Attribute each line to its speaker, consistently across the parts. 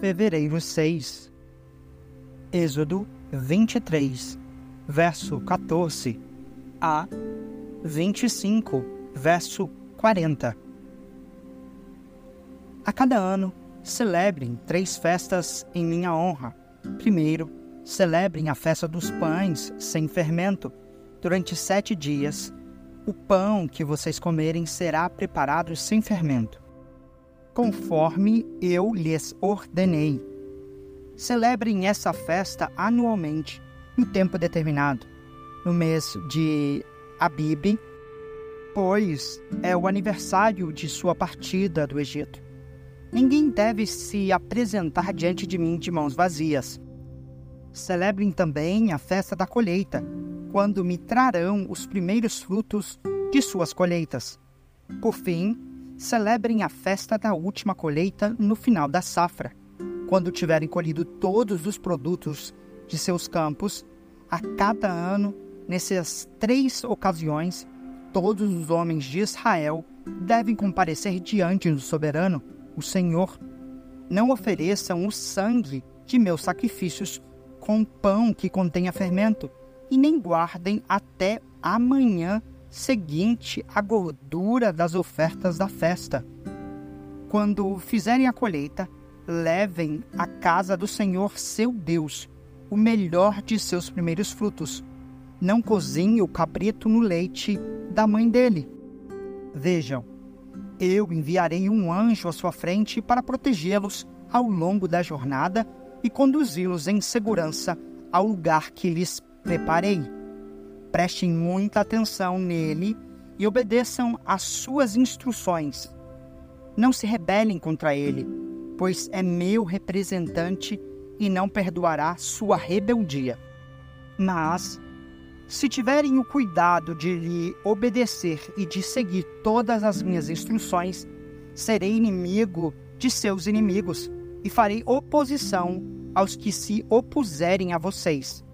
Speaker 1: fevereiro 6. Êxodo 23, verso 14 a 25, verso 40. A cada ano, celebrem três festas em minha honra. Primeiro, celebrem a festa dos pães sem fermento. Durante sete dias, o pão que vocês comerem será preparado sem fermento, conforme eu lhes ordenei. Celebrem essa festa anualmente, no tempo determinado, no mês de Abib, pois é o aniversário de sua partida do Egito. Ninguém deve se apresentar diante de mim de mãos vazias. Celebrem também a festa da colheita, quando me trarão os primeiros frutos de suas colheitas. Por fim, celebrem a festa da última colheita no final da safra, quando tiverem colhido todos os produtos de seus campos. A cada ano, nessas três ocasiões, todos os homens de Israel devem comparecer diante do soberano o Senhor. Não ofereçam o sangue de meus sacrifícios com pão que contenha fermento, e nem guardem até amanhã seguinte a gordura das ofertas da festa. Quando fizerem a colheita, levem à casa do Senhor seu Deus o melhor de seus primeiros frutos. Não cozinhe o cabrito no leite da mãe dele. Vejam, eu enviarei um anjo à sua frente para protegê-los ao longo da jornada e conduzi-los em segurança ao lugar que lhes preparei. Prestem muita atenção nele e obedeçam às suas instruções. Não se rebelem contra ele, pois é meu representante e não perdoará sua rebeldia. Mas se tiverem o cuidado de lhe obedecer e de seguir todas as minhas instruções, serei inimigo de seus inimigos e farei oposição aos que se opuserem a vocês.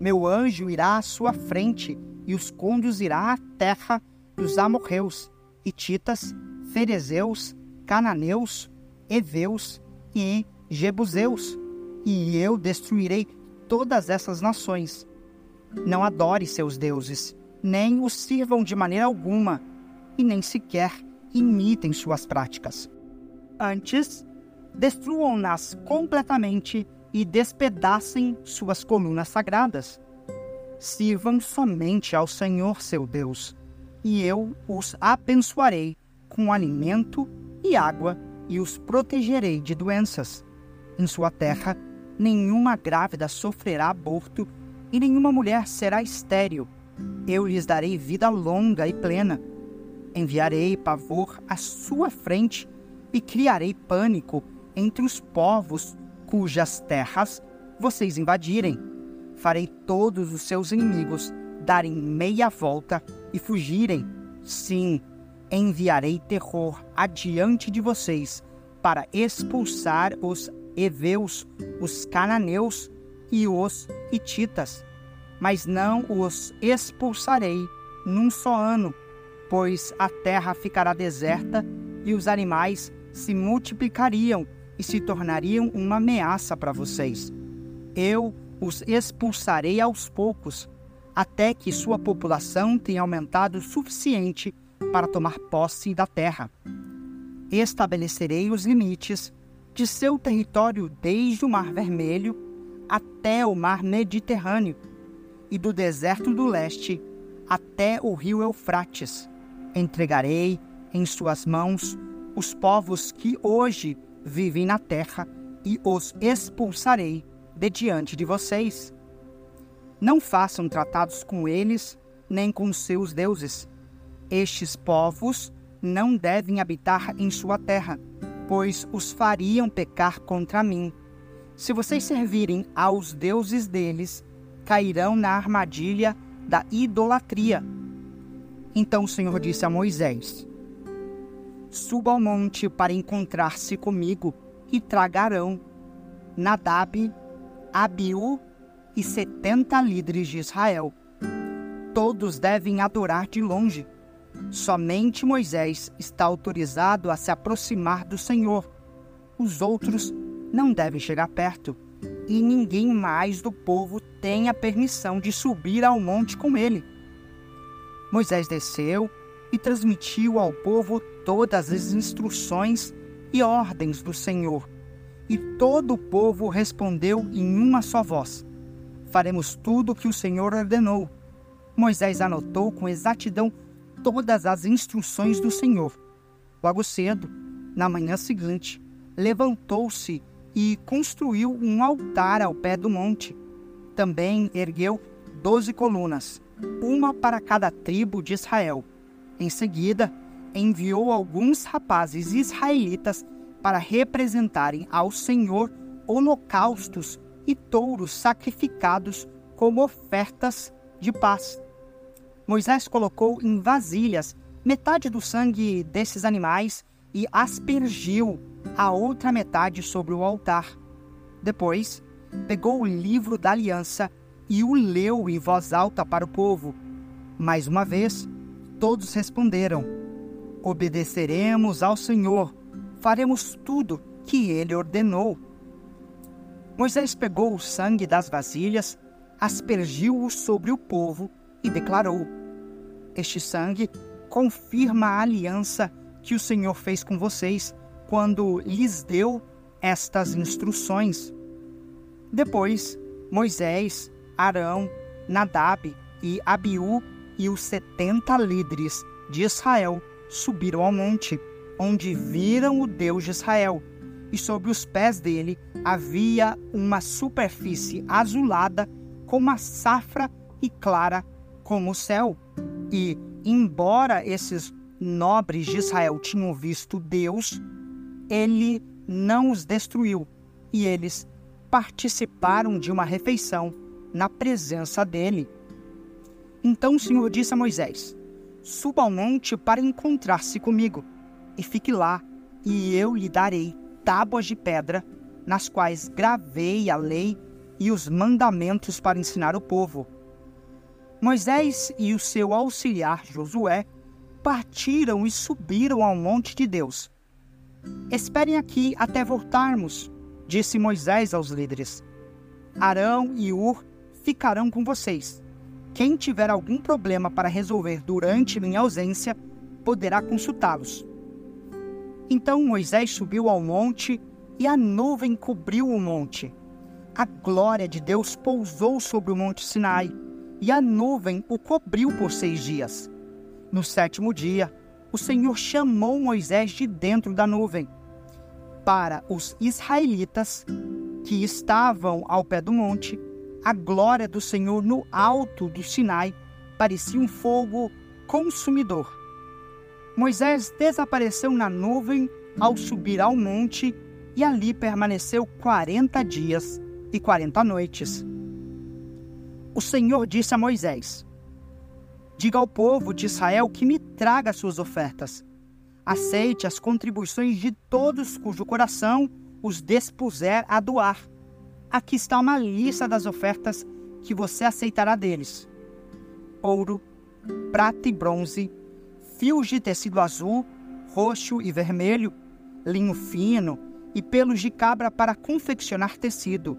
Speaker 1: Meu anjo irá à sua frente e os conduzirá à terra dos amorreus, hititas, ferezeus, cananeus, heveus e jebuseus, e eu destruirei todas essas nações não adore seus deuses, nem os sirvam de maneira alguma, e nem sequer imitem suas práticas. Antes, destruam-nas completamente e despedacem suas colunas sagradas. Sirvam somente ao Senhor seu Deus, e eu os abençoarei com alimento e água e os protegerei de doenças. Em sua terra, nenhuma grávida sofrerá aborto e nenhuma mulher será estéril. Eu lhes darei vida longa e plena. Enviarei pavor à sua frente e criarei pânico entre os povos cujas terras vocês invadirem. Farei todos os seus inimigos darem meia volta e fugirem. Sim, enviarei terror adiante de vocês para expulsar os heveus, os cananeus e os hititas, mas não os expulsarei num só ano, pois a terra ficará deserta e os animais se multiplicariam e se tornariam uma ameaça para vocês. Eu os expulsarei aos poucos, até que sua população tenha aumentado o suficiente para tomar posse da terra. Estabelecerei os limites de seu território desde o Mar Vermelho até o mar Mediterrâneo e do deserto do leste até o rio Eufrates. Entregarei em suas mãos os povos que hoje vivem na terra e os expulsarei de diante de vocês. Não façam tratados com eles nem com seus deuses. Estes povos não devem habitar em sua terra, pois os fariam pecar contra mim se vocês servirem aos deuses deles, cairão na armadilha da idolatria. Então o Senhor disse a Moisés: Suba ao monte para encontrar-se comigo e tragarão Nadab, Abiú e setenta líderes de Israel. Todos devem adorar de longe. Somente Moisés está autorizado a se aproximar do Senhor. Os outros não devem chegar perto, e ninguém mais do povo tem a permissão de subir ao monte com ele. Moisés desceu e transmitiu ao povo todas as instruções e ordens do Senhor. E todo o povo respondeu em uma só voz: Faremos tudo o que o Senhor ordenou. Moisés anotou com exatidão todas as instruções do Senhor. Logo cedo, na manhã seguinte, levantou-se e construiu um altar ao pé do monte. Também ergueu doze colunas, uma para cada tribo de Israel. Em seguida, enviou alguns rapazes israelitas para representarem ao Senhor holocaustos e touros sacrificados como ofertas de paz. Moisés colocou em vasilhas metade do sangue desses animais e aspergiu a outra metade sobre o altar. Depois, pegou o livro da aliança e o leu em voz alta para o povo. Mais uma vez, todos responderam: Obedeceremos ao Senhor, faremos tudo que ele ordenou. Moisés pegou o sangue das vasilhas, aspergiu-o sobre o povo e declarou: Este sangue confirma a aliança que o Senhor fez com vocês quando lhes deu estas instruções. Depois, Moisés, Arão, Nadab e Abiú e os setenta líderes de Israel subiram ao monte, onde viram o Deus de Israel, e sobre os pés dele havia uma superfície azulada como a safra e clara como o céu. E, embora esses nobres de Israel tinham visto Deus, ele não os destruiu, e eles participaram de uma refeição na presença dele. Então o Senhor disse a Moisés: Suba ao monte para encontrar-se comigo, e fique lá, e eu lhe darei tábuas de pedra, nas quais gravei a lei e os mandamentos para ensinar o povo. Moisés e o seu auxiliar Josué partiram e subiram ao monte de Deus. Esperem aqui até voltarmos, disse Moisés aos líderes. Arão e Ur ficarão com vocês. Quem tiver algum problema para resolver durante minha ausência, poderá consultá-los. Então Moisés subiu ao monte e a nuvem cobriu o monte. A glória de Deus pousou sobre o monte Sinai e a nuvem o cobriu por seis dias. No sétimo dia, o Senhor chamou Moisés de dentro da nuvem. Para os israelitas que estavam ao pé do monte, a glória do Senhor no alto do Sinai parecia um fogo consumidor. Moisés desapareceu na nuvem ao subir ao monte e ali permaneceu quarenta dias e quarenta noites. O Senhor disse a Moisés: Diga ao povo de Israel que me traga suas ofertas. Aceite as contribuições de todos cujo coração os dispuser a doar. Aqui está uma lista das ofertas que você aceitará deles: ouro, prata e bronze, fios de tecido azul, roxo e vermelho, linho fino e pelos de cabra para confeccionar tecido,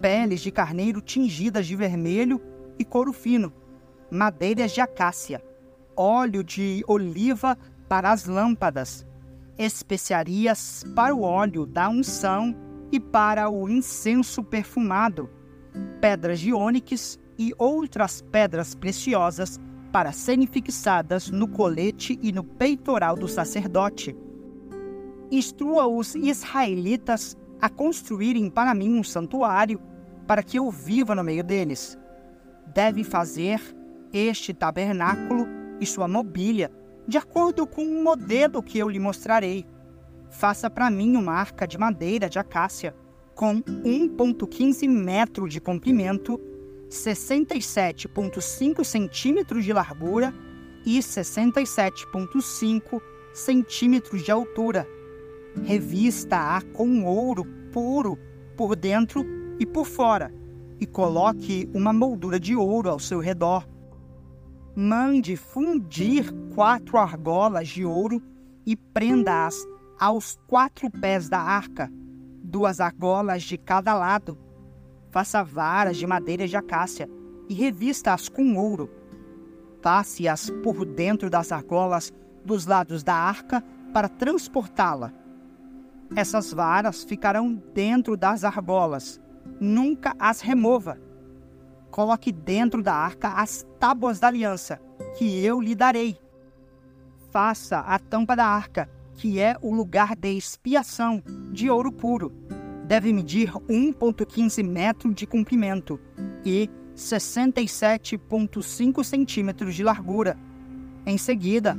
Speaker 1: peles de carneiro tingidas de vermelho e couro fino madeiras de acácia, óleo de oliva para as lâmpadas, especiarias para o óleo da unção e para o incenso perfumado, pedras de ônix e outras pedras preciosas para serem fixadas no colete e no peitoral do sacerdote. Instrua os israelitas a construírem para mim um santuário, para que eu viva no meio deles. Deve fazer este tabernáculo e sua mobília, de acordo com o modelo que eu lhe mostrarei. Faça para mim uma arca de madeira de acácia, com 1,15 metro de comprimento, 67,5 centímetros de largura e 67,5 centímetros de altura. Revista-a com ouro puro por dentro e por fora, e coloque uma moldura de ouro ao seu redor mande fundir quatro argolas de ouro e prenda-as aos quatro pés da arca. duas argolas de cada lado. Faça varas de madeira de acácia e revista-as com ouro. Passe-as por dentro das argolas dos lados da arca para transportá-la. Essas varas ficarão dentro das argolas. Nunca as remova. Coloque dentro da arca as tábuas da aliança, que eu lhe darei. Faça a tampa da arca, que é o lugar de expiação, de ouro puro. Deve medir 1,15 metros de comprimento e 67,5 centímetros de largura. Em seguida,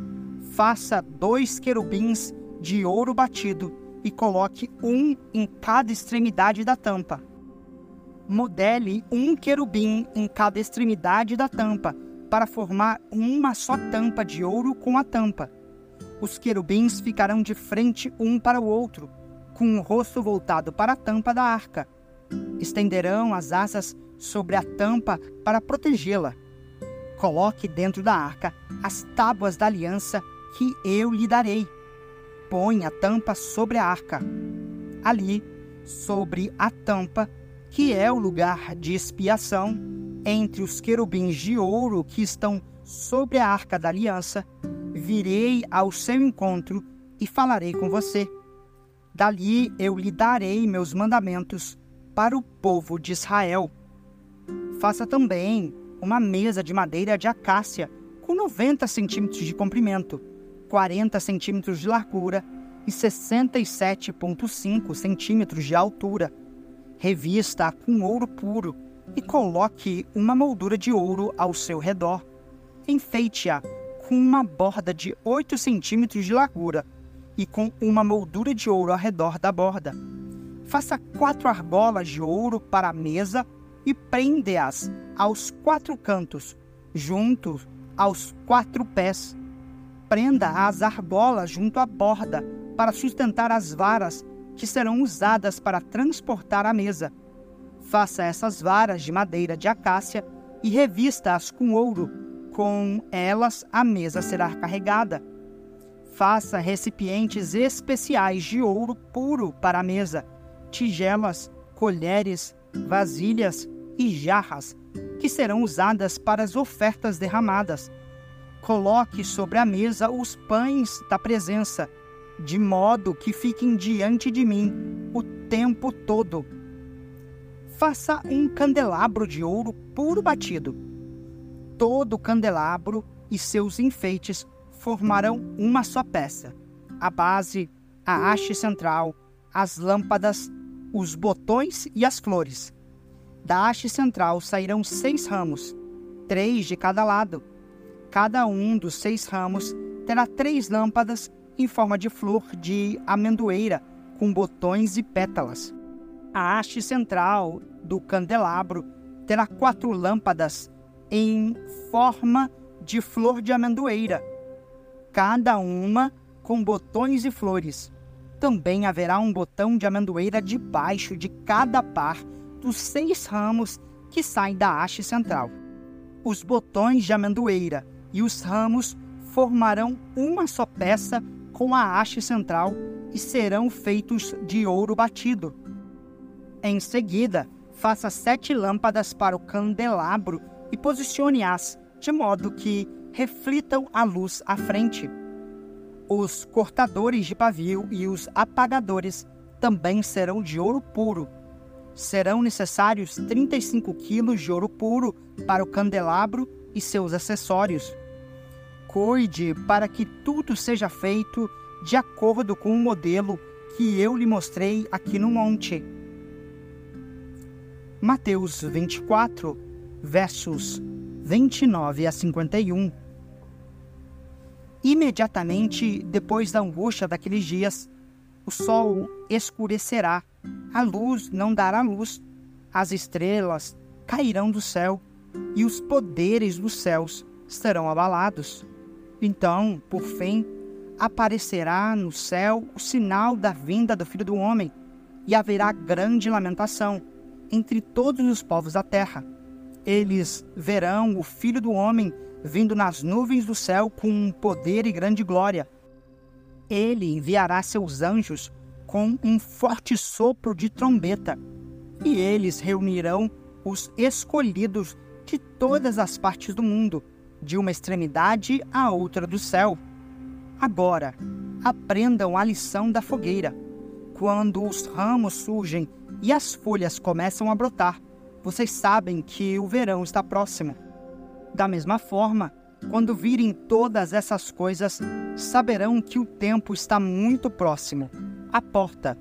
Speaker 1: faça dois querubins de ouro batido e coloque um em cada extremidade da tampa. Modele um querubim em cada extremidade da tampa para formar uma só tampa de ouro com a tampa. Os querubins ficarão de frente um para o outro, com o rosto voltado para a tampa da arca. Estenderão as asas sobre a tampa para protegê-la. Coloque dentro da arca as tábuas da aliança que eu lhe darei. Põe a tampa sobre a arca. Ali, sobre a tampa, que é o lugar de expiação, entre os querubins de ouro que estão sobre a arca da aliança, virei ao seu encontro e falarei com você. Dali eu lhe darei meus mandamentos para o povo de Israel. Faça também uma mesa de madeira de acácia com 90 centímetros de comprimento, 40 centímetros de largura e 67,5 centímetros de altura. Revista-a com ouro puro e coloque uma moldura de ouro ao seu redor. Enfeite-a com uma borda de 8 centímetros de largura e com uma moldura de ouro ao redor da borda. Faça quatro argolas de ouro para a mesa e prende-as aos quatro cantos, junto aos quatro pés. Prenda as argolas junto à borda para sustentar as varas que serão usadas para transportar a mesa. Faça essas varas de madeira de acácia e revista-as com ouro. Com elas a mesa será carregada. Faça recipientes especiais de ouro puro para a mesa, tigelas, colheres, vasilhas e jarras, que serão usadas para as ofertas derramadas. Coloque sobre a mesa os pães da presença, de modo que fiquem diante de mim o tempo todo. Faça um candelabro de ouro puro batido. Todo o candelabro e seus enfeites formarão uma só peça. A base, a haste central, as lâmpadas, os botões e as flores. Da haste central sairão seis ramos, três de cada lado. Cada um dos seis ramos terá três lâmpadas em forma de flor de amendoeira, com botões e pétalas. A haste central do candelabro terá quatro lâmpadas em forma de flor de amendoeira, cada uma com botões e flores. Também haverá um botão de amendoeira debaixo de cada par dos seis ramos que saem da haste central. Os botões de amendoeira e os ramos formarão uma só peça com a haste central e serão feitos de ouro batido. Em seguida, faça sete lâmpadas para o candelabro e posicione-as de modo que reflitam a luz à frente. Os cortadores de pavio e os apagadores também serão de ouro puro serão necessários 35 quilos de ouro puro para o candelabro e seus acessórios. Cuide para que tudo seja feito de acordo com o modelo que eu lhe mostrei aqui no monte. Mateus 24, versos 29 a 51. Imediatamente depois da angústia daqueles dias, o sol escurecerá a luz não dará luz, as estrelas cairão do céu e os poderes dos céus serão abalados. Então, por fim, aparecerá no céu o sinal da vinda do Filho do Homem, e haverá grande lamentação entre todos os povos da terra. Eles verão o Filho do Homem vindo nas nuvens do céu com poder e grande glória. Ele enviará seus anjos com um forte sopro de trombeta, e eles reunirão os escolhidos de todas as partes do mundo, de uma extremidade à outra do céu. Agora, aprendam a lição da fogueira. Quando os ramos surgem e as folhas começam a brotar, vocês sabem que o verão está próximo. Da mesma forma, quando virem todas essas coisas, saberão que o tempo está muito próximo à porta.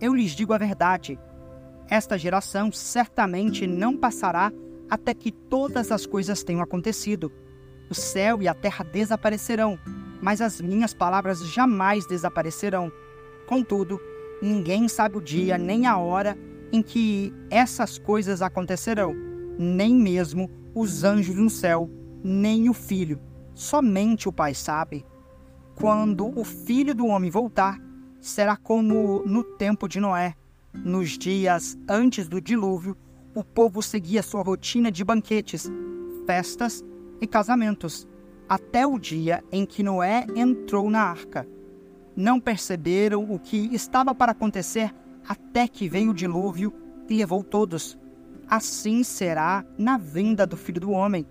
Speaker 1: Eu lhes digo a verdade: esta geração certamente não passará até que todas as coisas tenham acontecido. O céu e a terra desaparecerão, mas as minhas palavras jamais desaparecerão. Contudo, ninguém sabe o dia nem a hora em que essas coisas acontecerão, nem mesmo os anjos no céu, nem o filho. Somente o Pai sabe. Quando o filho do homem voltar, será como no tempo de Noé. Nos dias antes do dilúvio, o povo seguia sua rotina de banquetes, festas e casamentos, até o dia em que Noé entrou na arca. Não perceberam o que estava para acontecer até que veio o dilúvio e levou todos. Assim será na vinda do Filho do Homem.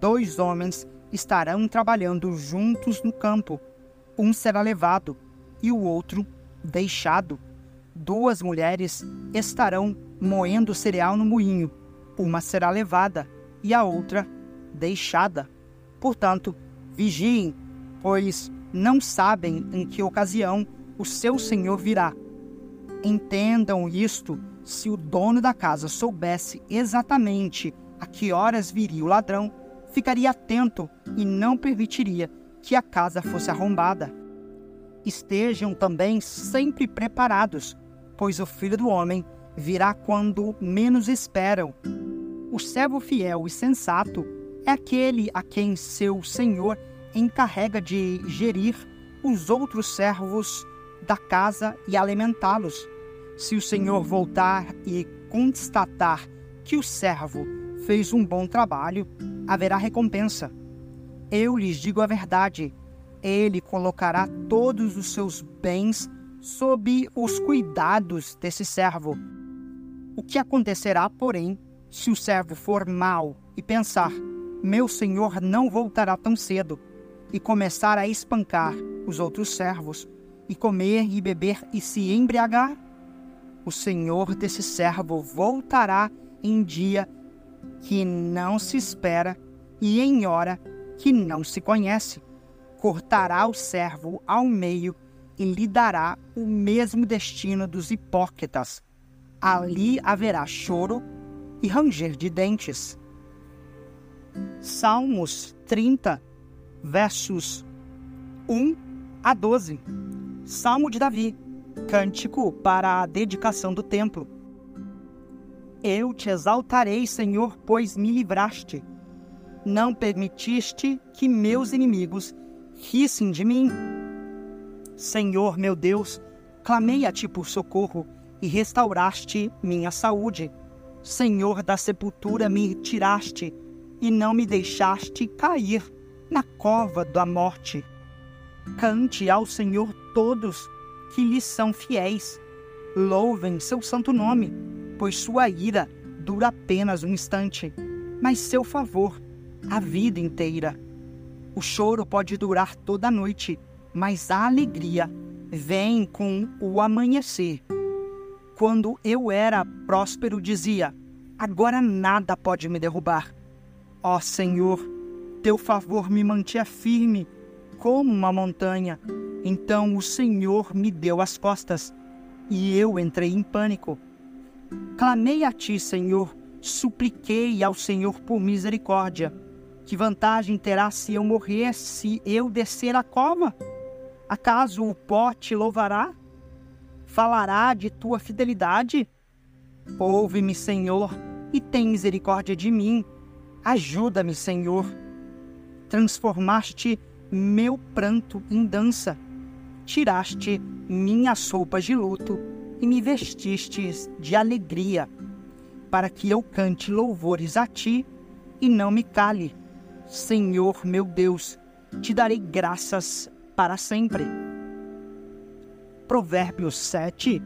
Speaker 1: Dois homens estarão trabalhando juntos no campo. Um será levado e o outro deixado. Duas mulheres estarão moendo cereal no moinho. Uma será levada e a outra deixada. Portanto, vigiem, pois não sabem em que ocasião o seu senhor virá. Entendam isto: se o dono da casa soubesse exatamente a que horas viria o ladrão, ficaria atento e não permitiria que a casa fosse arrombada. Estejam também sempre preparados, pois o filho do homem virá quando menos esperam. O servo fiel e sensato é aquele a quem seu senhor encarrega de gerir os outros servos da casa e alimentá-los. Se o senhor voltar e constatar que o servo fez um bom trabalho, haverá recompensa. Eu lhes digo a verdade: ele colocará todos os seus bens sob os cuidados desse servo. O que acontecerá, porém, se o servo for mau e pensar: meu senhor não voltará tão cedo, e começar a espancar os outros servos, e comer e beber e se embriagar? O senhor desse servo voltará em dia que não se espera e em hora que não se conhece. Cortará o servo ao meio e lhe dará o mesmo destino dos hipócritas. Ali haverá choro e ranger de dentes. Salmos 30, versos 1 a 12. Salmo de Davi, cântico para a dedicação do templo. Eu te exaltarei, Senhor, pois me livraste. Não permitiste que meus inimigos rissem de mim. Senhor, meu Deus, clamei a ti por socorro e restauraste minha saúde. Senhor da sepultura, me tiraste e não me deixaste cair na cova da morte. Cante ao Senhor todos que lhe são fiéis. Louvem seu santo nome, pois sua ira dura apenas um instante, mas seu favor a vida inteira. O choro pode durar toda a noite, mas a alegria vem com o amanhecer. Quando eu era próspero, dizia: Agora nada pode me derrubar. Ó Senhor, teu favor me mantinha firme como uma montanha. Então o Senhor me deu as costas e eu entrei em pânico. Clamei a ti, Senhor, supliquei ao Senhor por misericórdia. Que vantagem terá se eu morrer, se eu descer a cova? Acaso o pó te louvará? Falará de tua fidelidade? Ouve-me, Senhor, e tem misericórdia de mim. Ajuda-me, Senhor. Transformaste meu pranto em dança. Tiraste minhas roupas de luto e me vestistes de alegria, para que eu cante louvores a ti e não me cale. Senhor meu Deus, te darei graças para sempre. Provérbios 7,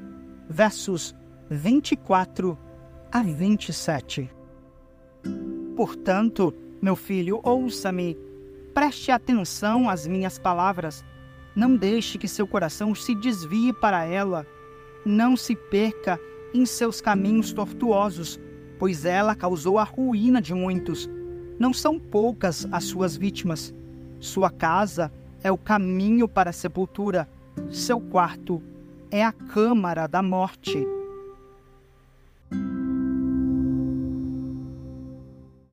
Speaker 1: versos 24 a 27. Portanto, meu filho, ouça-me, preste atenção às minhas palavras. Não deixe que seu coração se desvie para ela. Não se perca em seus caminhos tortuosos, pois ela causou a ruína de muitos. Não são poucas as suas vítimas. Sua casa é o caminho para a sepultura, seu quarto é a câmara da morte.